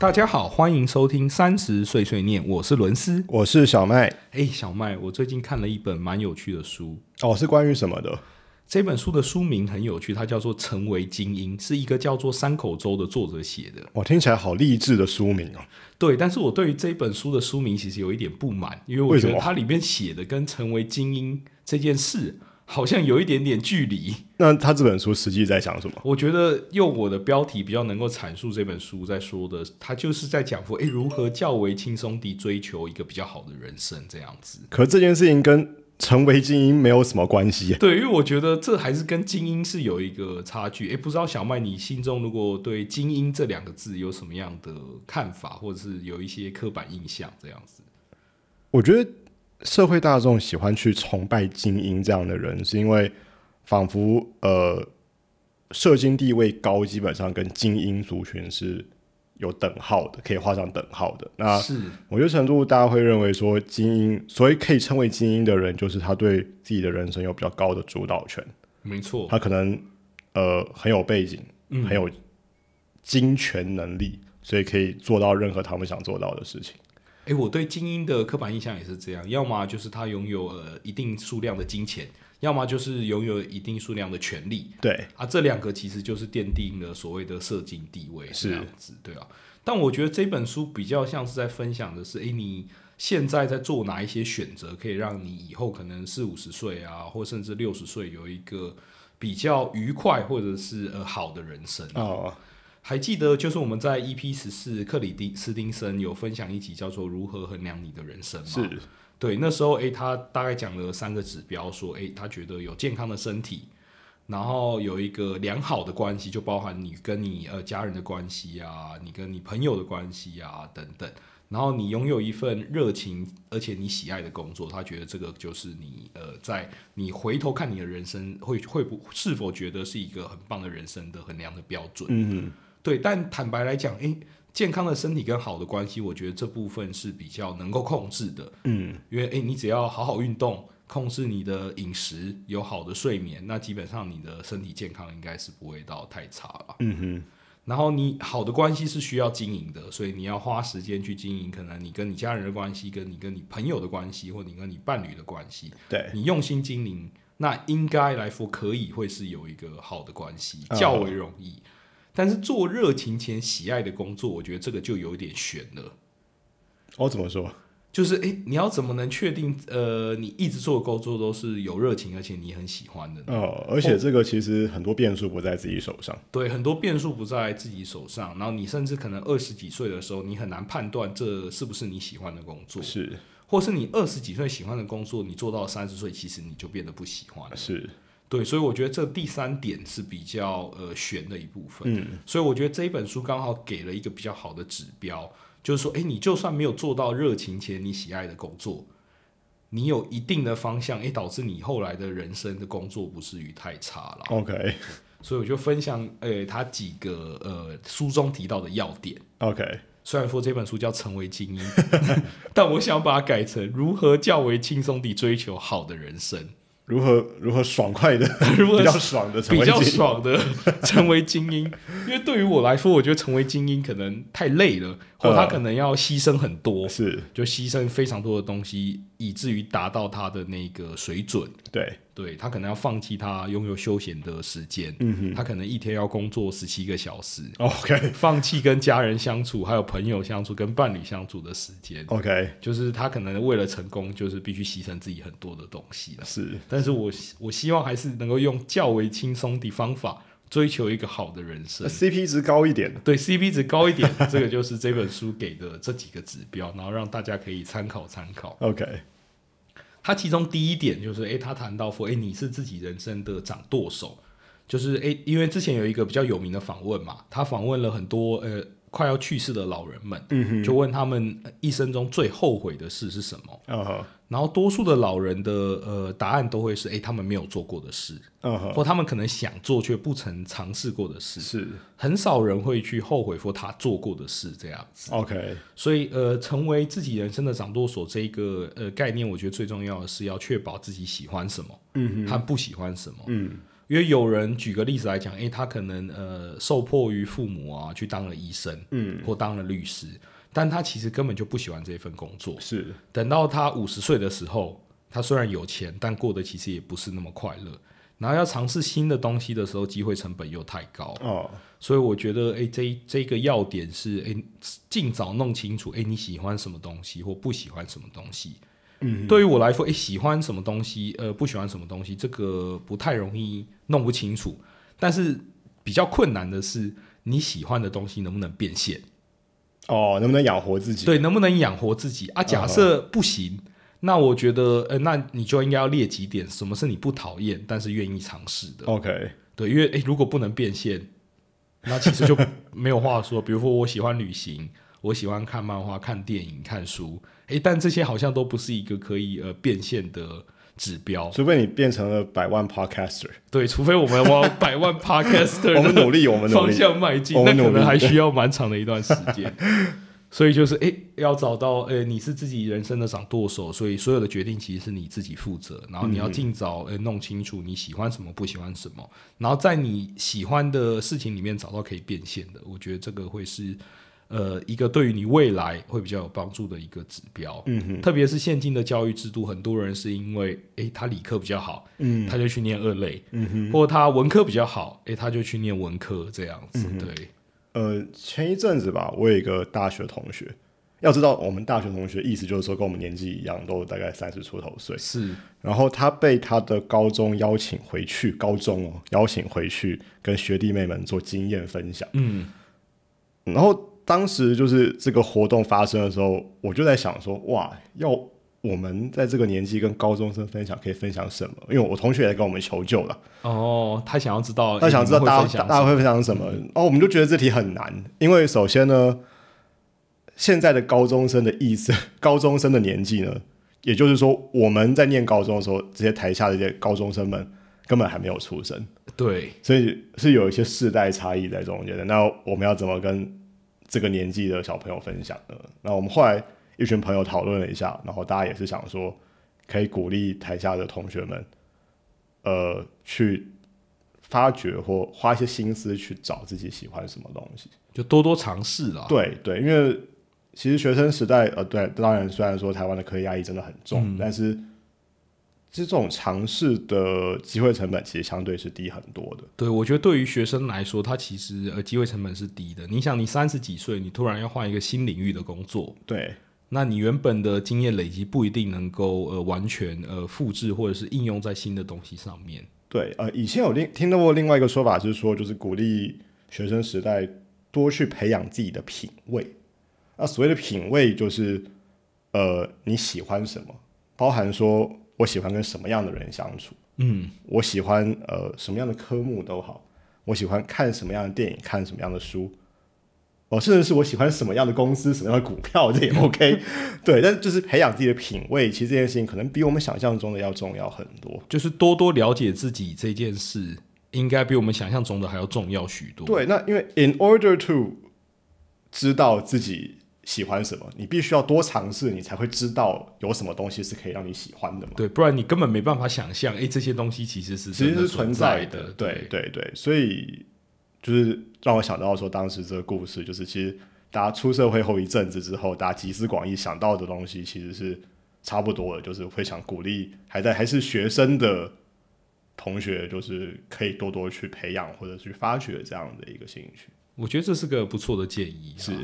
大家好，欢迎收听三十碎碎念，我是伦斯。我是小麦，哎，小麦，我最近看了一本蛮有趣的书，哦，是关于什么的？这本书的书名很有趣，它叫做《成为精英》，是一个叫做山口周的作者写的。哇，听起来好励志的书名哦。对，但是我对于这本书的书名其实有一点不满，因为我觉得它里面写的跟成为精英这件事好像有一点点距离。那他这本书实际在讲什么？我觉得用我的标题比较能够阐述这本书在说的，他就是在讲说，诶，如何较为轻松地追求一个比较好的人生这样子。可这件事情跟成为精英没有什么关系。对，因为我觉得这还是跟精英是有一个差距。诶，不知道小麦你心中如果对精英这两个字有什么样的看法，或者是有一些刻板印象这样子？我觉得社会大众喜欢去崇拜精英这样的人，是因为仿佛呃社经地位高，基本上跟精英族群是有等号的，可以画上等号的。那是，某些程度，大家会认为说，精英，所以可以称为精英的人，就是他对自己的人生有比较高的主导权。没错，他可能呃很有背景，嗯很有精权能力，所以可以做到任何他们想做到的事情。诶，我对精英的刻板印象也是这样，要么就是他拥有呃一定数量的金钱，要么就是拥有一定数量的权利。对，啊，这两个其实就是奠定了所谓的社经地位是这样子，对啊。但我觉得这本书比较像是在分享的是，诶，你现在在做哪一些选择，可以让你以后可能四五十岁啊，或甚至六十岁有一个比较愉快或者是呃好的人生。哦，还记得就是我们在 EP 十四克里丁斯丁森有分享一集叫做《如何衡量你的人生》吗？是对，那时候诶，他大概讲了三个指标，说诶，他觉得有健康的身体，然后有一个良好的关系，就包含你跟你呃家人的关系啊，你跟你朋友的关系啊等等，然后你拥有一份热情而且你喜爱的工作，他觉得这个就是你呃在你回头看你的人生会会不是否觉得是一个很棒的人生的衡量的标准。嗯对，但坦白来讲，诶，健康的身体跟好的关系，我觉得这部分是比较能够控制的。嗯，因为诶，你只要好好运动，控制你的饮食，有好的睡眠，那基本上你的身体健康应该是不会到太差了。嗯哼，然后你好的关系是需要经营的，所以你要花时间去经营，可能你跟你家人的关系，跟你跟你朋友的关系，或你跟你伴侣的关系，对，你用心经营，那应该来说可以会是有一个好的关系，哦较为容易。但是做热情且喜爱的工作，我觉得这个就有点悬了。我、怎么说？就是诶，你要怎么能确定呃，你一直做的工作都是有热情，而且你很喜欢的呢？哦，而且这个其实很多变数不在自己手上。对，很多变数不在自己手上，然后你甚至可能二十几岁的时候，你很难判断这是不是你喜欢的工作，是或是你二十几岁喜欢的工作，你做到三十岁，其实你就变得不喜欢了。是，对，所以我觉得这第三点是比较呃悬的一部分。嗯，所以我觉得这一本书刚好给了一个比较好的指标，就是说，诶，你就算没有做到热情且你喜爱的工作，你有一定的方向，诶，导致你后来的人生的工作不至于太差了。OK 所以我就分享，呃，他几个呃书中提到的要点。OK，虽然说这本书叫《成为精英》，但我想把它改成如何较为轻松地追求好的人生，如何如何爽快的，如何比较爽的比较爽的 成为精英。因为对于我来说，我觉得成为精英可能太累了，或他可能要牺牲很多，是就牺牲非常多的东西，以至于达到他的那个水准。对，对他可能要放弃他拥有休闲的时间，嗯哼他可能一天要工作十七个小时，，OK 放弃跟家人相处、还有朋友相处、跟伴侣相处的时间。OK 就是他可能为了成功，就是必须牺牲自己很多的东西了。是但是我我希望还是能够用较为轻松的方法追求一个好的人生。CP 值高一点。对 CP 值高一点，这个就是这本书给的这几个指标，然后让大家可以参考参考。OK 他其中第一点就是，诶，他谈到说，诶，你是自己人生的掌舵手，就是诶，因为之前有一个比较有名的访问嘛，他访问了很多呃快要去世的老人们，嗯，就问他们呃一生中最后悔的事是什么。然后多数的老人的呃答案都会是，诶，他们没有做过的事，或他们可能想做却不曾尝试过的事，是。很少人会去后悔说他做过的事这样子。OK，所以呃，成为自己人生的掌舵手这一个呃概念，我觉得最重要的是要确保自己喜欢什么，嗯和不喜欢什么。嗯因为有人举个例子来讲，诶，他可能呃受迫于父母啊，去当了医生嗯，或当了律师，但他其实根本就不喜欢这份工作。是等到他五十岁的时候，他虽然有钱，但过得其实也不是那么快乐。然后要尝试新的东西的时候，机会成本又太高，哦，所以我觉得，诶，这一这个要点是，诶，尽早弄清楚，诶，你喜欢什么东西或不喜欢什么东西。嗯，对于我来说，诶，喜欢什么东西，呃，不喜欢什么东西，这个不太容易弄不清楚。但是比较困难的是，你喜欢的东西能不能变现？哦，能不能养活自己？对，能不能养活自己啊？假设不行，那我觉得，呃，那你就应该要列几点，什么是你不讨厌但是愿意尝试的。，OK，对，因为诶，如果不能变现，那其实就没有话说。比如说，我喜欢旅行，我喜欢看漫画、看电影、看书，诶，但这些好像都不是一个可以呃变现的指标。除非你变成了百万 podcaster，对，除非我们往 百万 podcaster 我们努力，我们努方，向迈进，那可能还需要蛮长的一段时间。所以就是，诶，要找到，诶，你是自己人生的掌舵手，所以所有的决定其实是你自己负责。然后你要尽早，诶，弄清楚你喜欢什么，不喜欢什么，然后在你喜欢的事情里面找到可以变现的。我觉得这个会是，呃，一个对于你未来会比较有帮助的一个指标。嗯哼，特别是现今的教育制度，很多人是因为，诶，他理科比较好，嗯他就去念二类，嗯哼，或他文科比较好，诶，他就去念文科这样子。嗯对，呃，前一阵子吧，我有一个大学同学，要知道我们大学同学意思就是说跟我们年纪一样，都大概三十出头岁。是，然后他被他的高中邀请回去，高中哦邀请回去跟学弟妹们做经验分享。嗯，然后当时就是这个活动发生的时候，我就在想说，哇，要我们在这个年纪跟高中生分享，可以分享什么？因为我同学也跟我们求救了，哦，他想要知道，他想知道大家大家会分享什么。然后我们就觉得这题很难，因为首先呢，现在的高中生的意思，高中生的年纪呢，也就是说我们在念高中的时候，这些台下的这些高中生们根本还没有出生。对，所以是有一些世代差异在中间的。那我们要怎么跟这个年纪的小朋友分享的？那我们后来一群朋友讨论了一下，然后大家也是想说，可以鼓励台下的同学们，呃，去发掘或花一些心思去找自己喜欢什么东西。就多多尝试啦。对对，因为其实学生时代，呃，对，当然虽然说台湾的科技压力真的很重，但是这种尝试的机会成本其实相对是低很多的。对，我觉得对于学生来说，他其实呃机会成本是低的。你想，你三十几岁，你突然要换一个新领域的工作，对，那你原本的经验累积不一定能够呃完全呃复制或者是应用在新的东西上面。对，呃，以前有另听到过另外一个说法是说，就是鼓励学生时代多去培养自己的品味。那所谓的品味，就是呃你喜欢什么，包含说我喜欢跟什么样的人相处，嗯，我喜欢呃什么样的科目都好，我喜欢看什么样的电影，看什么样的书，哦，甚至是我喜欢什么样的公司、什么样的股票，这也 OK。对，但就是培养自己的品味，其实这件事情可能比我们想象中的要重要很多。就是多多了解自己这件事，应该比我们想象中的还要重要许多。对，那因为 in order to 知道自己喜欢什么，你必须要多尝试，你才会知道有什么东西是可以让你喜欢的嘛。对，不然你根本没办法想象，哎、这些东西其实是其实是存存在的。对对对，所以就是让我想到说，当时这个故事，就是其实大家出社会后一阵子之后，大家集思广益想到的东西，其实是差不多的，就是会想鼓励还在还是学生的同学，就是可以多多去培养或者去发掘这样的一个兴趣。我觉得这是个不错的建议。是啊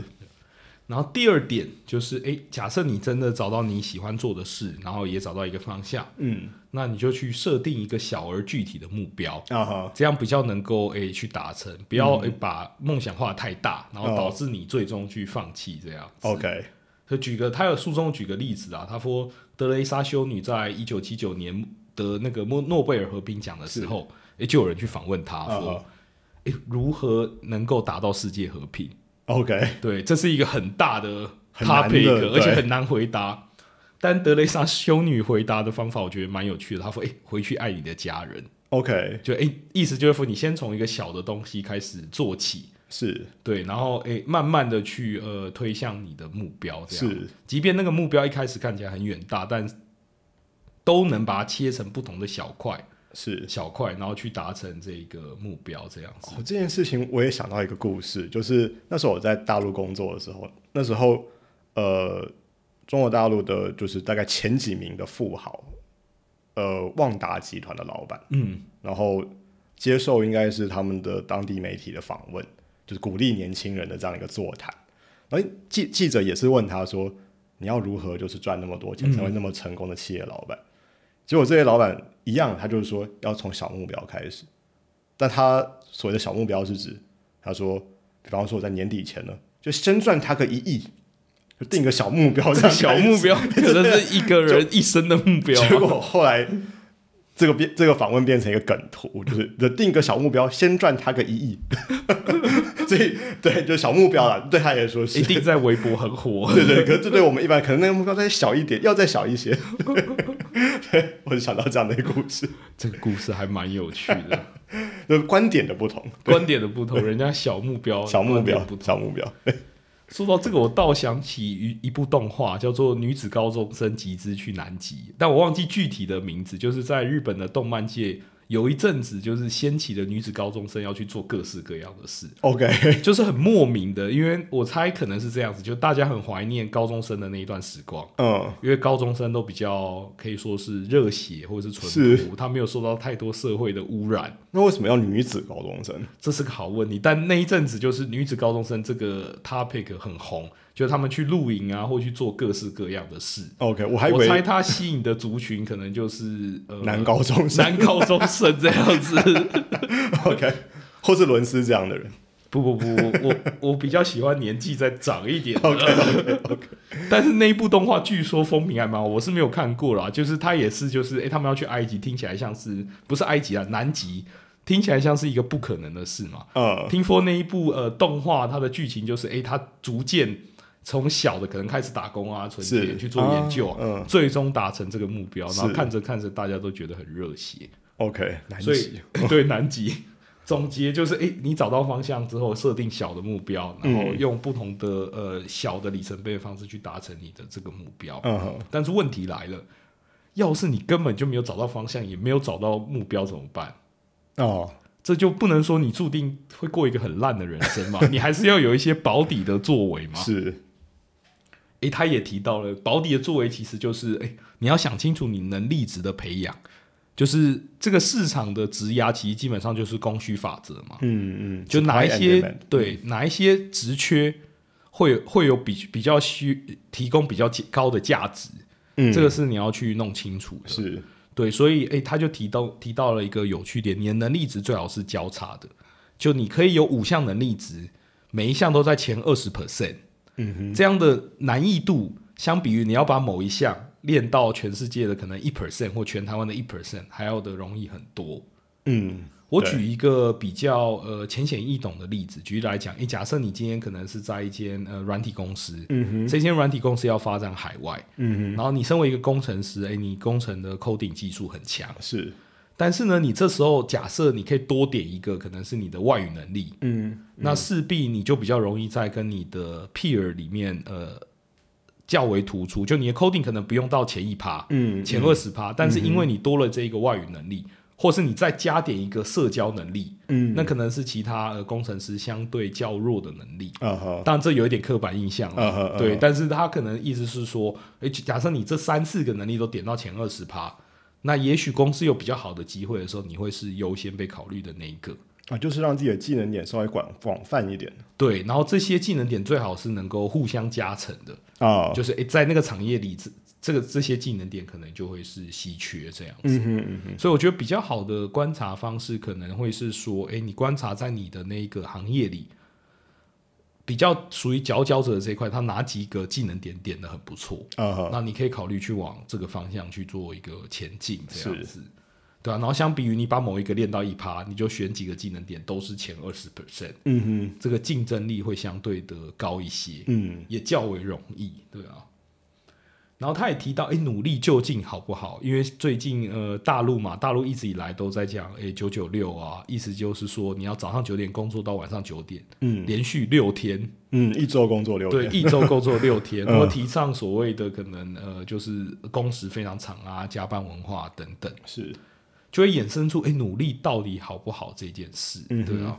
然后第二点就是，哎，假设你真的找到你喜欢做的事，然后也找到一个方向，嗯。那你就去设定一个小而具体的目标，啊哈，这样比较能够哎去达成，不要诶把梦想画得太大，然后哦。导致你最终去放弃这样子。OK，就举个，他有书中举个例子啊，他说德雷莎修女在一九七九年得那个诺诺贝尔和平奖的时候，哎，就有人去访问他啊说，诶，如何能够达到世界和平？OK，对，这是一个很大的 topic，而且很难回答。但德雷莎修女回答的方法，我觉得蛮有趣的。她说：“哎、回去爱你的家人。OK，” 就哎、意思就是说，你先从一个小的东西开始做起，是对，然后哎、慢慢的去呃推向你的目标，这样。是即便那个目标一开始看起来很远大，但都能把它切成不同的小块，是。小块，然后去达成这个目标，这样子。哦，这件事情我也想到一个故事，就是那时候我在大陆工作的时候，那时候呃，中国大陆的就是大概前几名的富豪，呃，旺达集团的老板，嗯，然后接受应该是他们的当地媒体的访问，就是鼓励年轻人的这样一个座谈。然后记记者也是问他说：“你要如何就是赚那么多钱，成为那么成功的企业老板？”结果这些老板一样，他就是说要从小目标开始。但他所谓的小目标是指，他说，比方说我在年底前呢，就先赚他个一亿，就定个小目标，这样小目标 可能是一个人一生的目标结果后来这个变这个访问变成一个梗图，就是就定个小目标，先赚他个一亿。所以对，就小目标啦，对他来说是一。定在微博很火。对对，可是这对我们一般可能那个目标再小一点，要再小一些。对，我就想到这样的一个故事，这个故事还蛮有趣的，就是观点的不同，观点的不同，人家小目标，小目标。小目标。说到这个，我倒想起一一部动画，叫做《女子高中生集资去南极》，但我忘记具体的名字。就是在日本的动漫界，有一阵子就是掀起了女子高中生要去做各式各样的事，OK，就是很莫名的。因为我猜可能是这样子，就大家很怀念高中生的那一段时光。嗯，因为高中生都比较可以说是热血或者是淳朴，他没有受到太多社会的污染，那为什么要女子高中生？这是个好问题。但那一阵子就是女子高中生这个 topic 很红，就他们去露营啊，或去做各式各样的事。OK，我还以我猜他吸引的族群可能就是呃男高中生男高中生这样子。OK，或是伦斯这样的人。不不不，我我 我比较喜欢年纪再长一点的。OK OK OK，但是那一部动画据说风评还蛮好，我是没有看过啦。就是他也是，就是诶、他们要去埃及，听起来像是不是埃及啊，南极，听起来像是一个不可能的事嘛。嗯，听说那一部呃动画，它的剧情就是，哎、它逐渐从小的可能开始打工啊，存钱去做研究，啊嗯最终达成这个目标，然后看着看着，大家都觉得很热血。OK，南极。对南极总结就是，诶、你找到方向之后，设定小的目标，然后嗯用不同的呃小的里程碑的方式去达成你的这个目标。但是问题来了，要是你根本就没有找到方向，也没有找到目标怎么办？哦，这就不能说你注定会过一个很烂的人生嘛，你还是要有一些保底的作为嘛。是，诶，他也提到了保底的作为，其实就是诶，你要想清楚你能力值的培养，就是这个市场的质押，其实基本上就是供需法则嘛。嗯嗯，就哪一些对哪一些职缺会会有比比较需提供比较高的价值，嗯，这个是你要去弄清楚的。是对，所以诶，他就提到提到了一个有趣点，你的能力值最好是交叉的，就你可以有五项能力值，每一项都在前二十 percent，这样的难易度，相比于你要把某一项练到全世界的可能一 percent 或全台湾的一 percent 还要的容易很多。嗯我举一个比较呃浅显易懂的例子，举例来讲，诶，假设你今天可能是在一间呃软体公司，嗯哼，这间软体公司要发展海外，嗯然后你身为一个工程师，诶，你工程的 coding 技术很强，是，但是呢，你这时候假设你可以多点一个，可能是你的外语能力，嗯那势必你就比较容易在跟你的 peer 里面呃较为突出，就你的 coding 可能不用到前一趴，嗯，前二十趴，但是因为你多了这一个外语能力，或是你再加点一个社交能力，嗯，那可能是其他呃工程师相对较弱的能力。啊哈，当然，这有一点刻板印象了，嗯哼嗯对，哼但是他可能意思是说，诶，假设你这三四个能力都点到前二十趴，那也许公司有比较好的机会的时候，你会是优先被考虑的那一个。啊，就是让自己的技能点稍微广广泛一点对，然后这些技能点最好是能够互相加成的，啊，就是诶，在那个产业里，这这个这些技能点可能就会是稀缺这样子。嗯哼嗯哼，所以我觉得比较好的观察方式可能会是说，诶，你观察在你的那个行业里，比较属于佼佼者的这一块，他哪几个技能点点的很不错，那你可以考虑去往这个方向去做一个前进，这样子，对啊。然后相比于你把某一个练到一趴，你就选几个技能点都是前二十 percent，嗯哼，这个竞争力会相对的高一些，嗯。也较为容易，对啊。然后他也提到，哎，努力究竟好不好？因为最近呃，大陆嘛，大陆一直以来都在讲，哎，九九六啊，意思就是说你要早上九点工作到晚上九点，嗯。连续六天，嗯，一周工作六天。对，天，一周工作六天，嗯 然后提倡所谓的可能呃，就是工时非常长啊，加班文化等等，是。就会衍生出，哎，努力到底好不好这件事，嗯对啊。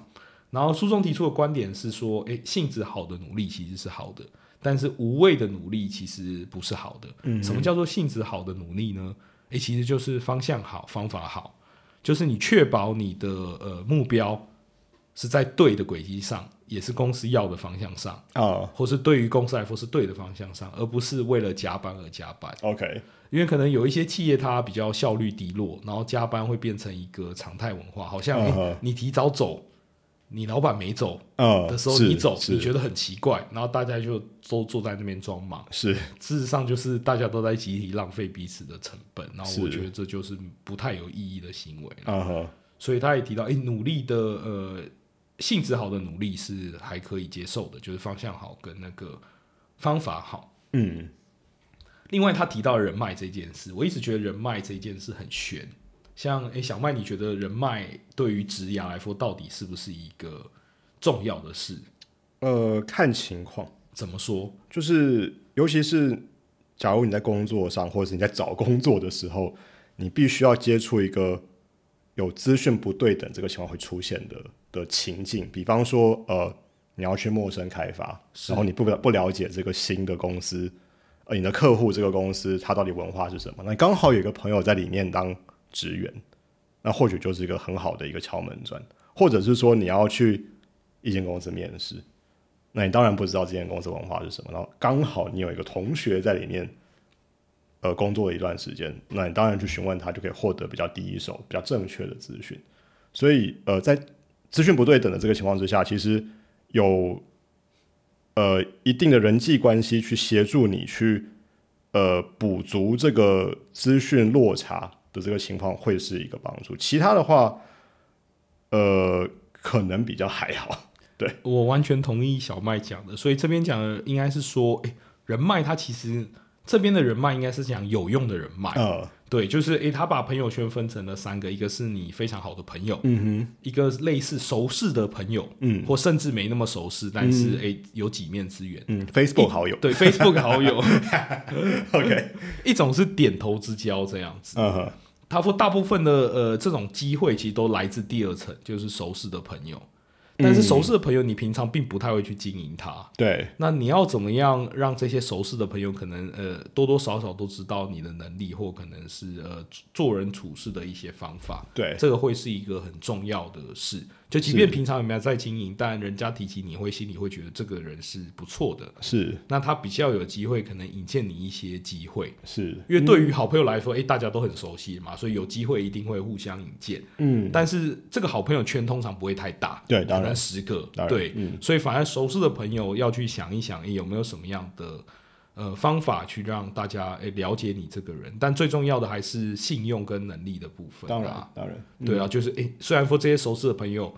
然后书中提出的观点是说，哎，性质好的努力其实是好的，但是无谓的努力其实不是好的。嗯什么叫做性质好的努力呢？诶，其实就是方向好，方法好，就是你确保你的呃目标是在对的轨迹上，也是公司要的方向上，啊或是对于公司来说是对的方向上，而不是为了加班而加班。，OK，因为可能有一些企业它比较效率低落，然后加班会变成一个常态文化，好像、你提早走，你老板没走嗯，的时候你走，是你觉得很奇怪，然后大家就都坐在那边装忙。是事实上就是大家都在集体浪费彼此的成本，然后我觉得这就是不太有意义的行为所以他也提到，诶，努力的呃性质好的努力是还可以接受的，就是方向好跟那个方法好。嗯另外，他提到人脉这件事，我一直觉得人脉这件事很悬。像诶，小麦，你觉得人脉对于职涯来说，到底是不是一个重要的事？呃，看情况，怎么说？就是尤其是假如你在工作上，或者是你在找工作的时候，你必须要接触一个有资讯不对等这个情况会出现的的情境，比方说，呃，你要去陌生开发，然后你不了不了解这个新的公司，呃，你的客户这个公司它到底文化是什么？那刚好有一个朋友在里面当职员，那或许就是一个很好的一个敲门砖，或者是说你要去一间公司面试，那你当然不知道这间公司文化是什么，然后刚好你有一个同学在里面，呃，工作了一段时间，那你当然去询问他，就可以获得比较第一手、比较正确的资讯。所以，呃，在资讯不对等的这个情况之下，其实有呃一定的人际关系去协助你去呃补足这个资讯落差的这个情况，会是一个帮助。其他的话，呃，可能比较还好。对我完全同意小麦讲的，所以这边讲的应该是说，诶，人脉它其实这边的人脉应该是讲有用的人脉，呃，对，就是诶，他把朋友圈分成了三个，一个是你非常好的朋友，嗯哼一个类似熟识的朋友，嗯或甚至没那么熟识，但是诶有几面之缘，嗯，Facebook 好友对 Facebook 好友，，OK，一种是点头之交这样子。嗯哼，他说大部分的呃这种机会其实都来自第二层，就是熟识的朋友。但是熟识的朋友，你平常并不太会去经营他。对，那你要怎么样让这些熟识的朋友可能呃多多少少都知道你的能力，或可能是呃做人处事的一些方法？对，这个会是一个很重要的事。就即便平常有没有在经营，但人家提起你会心里会觉得这个人是不错的，是。那他比较有机会可能引荐你一些机会。是，因为对于好朋友来说，诶，大家都很熟悉嘛，所以有机会一定会互相引荐。嗯，但是这个好朋友圈通常不会太大，对，当然，十个对，嗯。所以反而熟识的朋友要去想一想，诶，有没有什么样的呃方法去让大家诶了解你这个人？但最重要的还是信用跟能力的部分。当然，当然，对啊，就是诶，虽然说这些熟识的朋友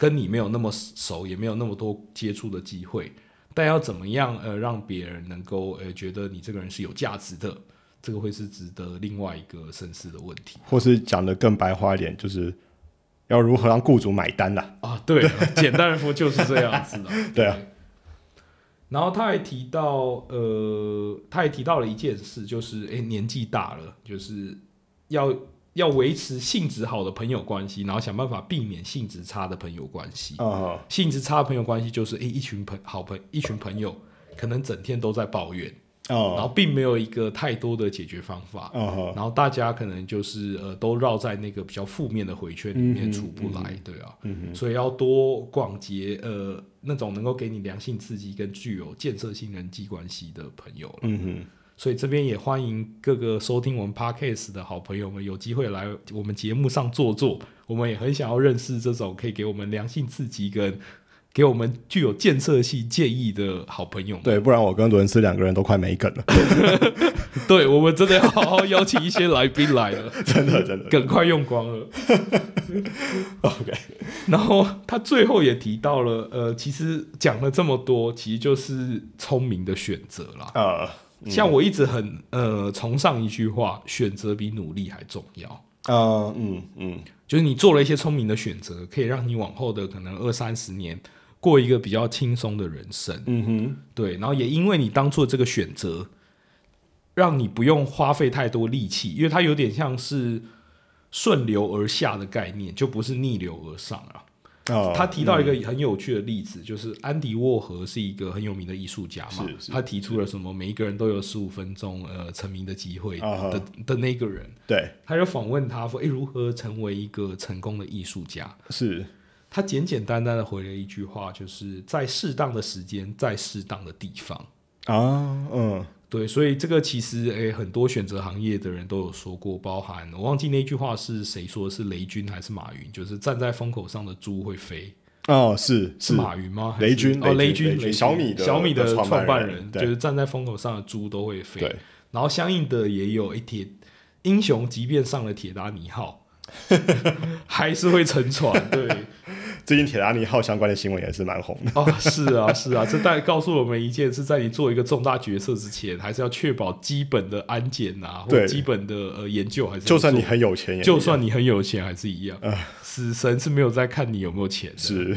跟你没有那么熟，也没有那么多接触的机会，但要怎么样呃让别人能够呃觉得你这个人是有价值的，这个会是值得另外一个深思的问题或是讲的更白话一点，就是要如何让雇主买单啦。啊。对，简单来说就是这样子的。对啊。然后他还提到，呃，他还提到了一件事，就是诶，年纪大了，就是要要维持性质好的朋友关系，然后想办法避免性质差的朋友关系。啊，性质差的朋友关系就是，诶，一群朋好朋一群朋友可能整天都在抱怨，然哦，后并没有一个太多的解决方法，哦，然后大家可能就是呃都绕在那个比较负面的回圈里面出不来，对啊，嗯所以要多广结呃那种能够给你良性刺激跟具有建设性人际关系的朋友了。嗯。哼，所以这边也欢迎各个收听我们 podcast 的好朋友们有机会来我们节目上坐坐，我们也很想要认识这种可以给我们良性刺激跟给我们具有建设性建议的好朋友们。对，不然我跟伦斯两个人都快没梗了，对，我们真的要好好邀请一些来宾来了，真 的真的。梗快用光了。OK，然后他最后也提到了，呃，其实讲了这么多，其实就是聪明的选择啦。呃，像我一直很呃崇尚一句话：选择比努力还重要。啊，嗯嗯，就是你做了一些聪明的选择，可以让你往后的可能二三十年过一个比较轻松的人生。嗯哼，对，然后也因为你当做这个选择，让你不用花费太多力气，因为它有点像是顺流而下的概念，就不是逆流而上啊。啊，他提到一个很有趣的例子，就是安迪沃荷是一个很有名的艺术家嘛，他提出了什么每一个人都有十五分钟呃成名的机会的的那个人，对，他就访问他说，诶，如何成为一个成功的艺术家？是，他简简单单的回了一句话，就是在适当的时间，在适当的地方。啊，嗯，对，所以这个其实诶，很多选择行业的人都有说过，包含我忘记那句话是谁说的，是雷军还是马云？就是站在风口上的猪会飞，哦，是是马云吗？雷军哦，雷雷军小米的小米的的创创办人，就是站在风口上的猪都会飞。对，然后相应的也有一铁英雄，即便上了铁达尼号，还是会沉船。对，最近铁达尼号相关的新闻也是蛮红的。哦，是啊，是啊，这大概告诉我们一件事：在你做一个重大决策之前，还是要确保基本的安检啊，或者基本的呃研究，还是就算你很有钱也，就算你很有钱，还是一样。啊死神是没有在看你有没有钱的。是，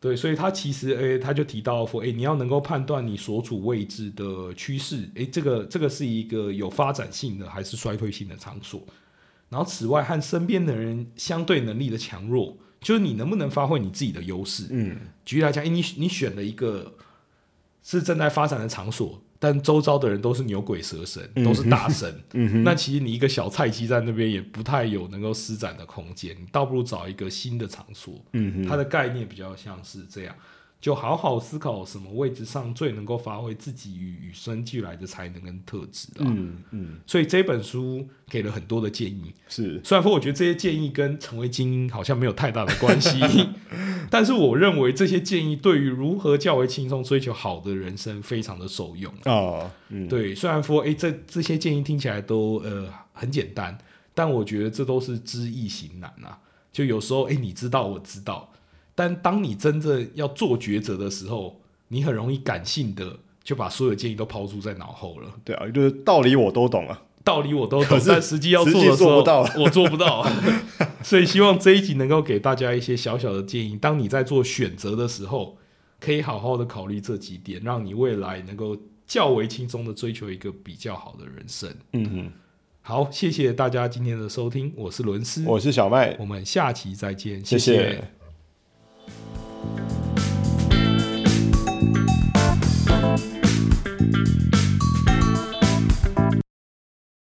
对，所以他其实诶、他就提到说，诶、你要能够判断你所处位置的趋势，诶、这个这个是一个有发展性的还是衰退性的场所。然后此外，和身边的人相对能力的强弱，就是你能不能发挥你自己的优势。嗯，举例来讲，欸、你你选了一个是正在发展的场所，但周遭的人都是牛鬼蛇神，都是大神，那其实你一个小菜鸡在那边也不太有能够施展的空间，你倒不如找一个新的场所。它的概念比较像是这样，就好好思考什么位置上最能够发挥自己与与生俱来的才能跟特质啊。嗯嗯，所以这本书给了很多的建议，是，虽然说我觉得这些建议跟成为精英好像没有太大的关系，但是我认为这些建议对于如何较为轻松追求好的人生非常的受用。哦，嗯，对，虽然说诶，这这些建议听起来都呃很简单，但我觉得这都是知易行难啊。就有时候诶，你知道我知道，但当你真正要做抉择的时候，你很容易感性的就把所有建议都抛诸在脑后了。对啊，就是道理我都懂啊。道理我都懂，但实际要做的时候，做不到我做不到。所以希望这一集能够给大家一些小小的建议。当你在做选择的时候，可以好好的考虑这几点，让你未来能够较为轻松的追求一个比较好的人生。嗯哼，好，谢谢大家今天的收听，我是伦斯，我是小麦，我们下期再见，谢谢谢 Thank you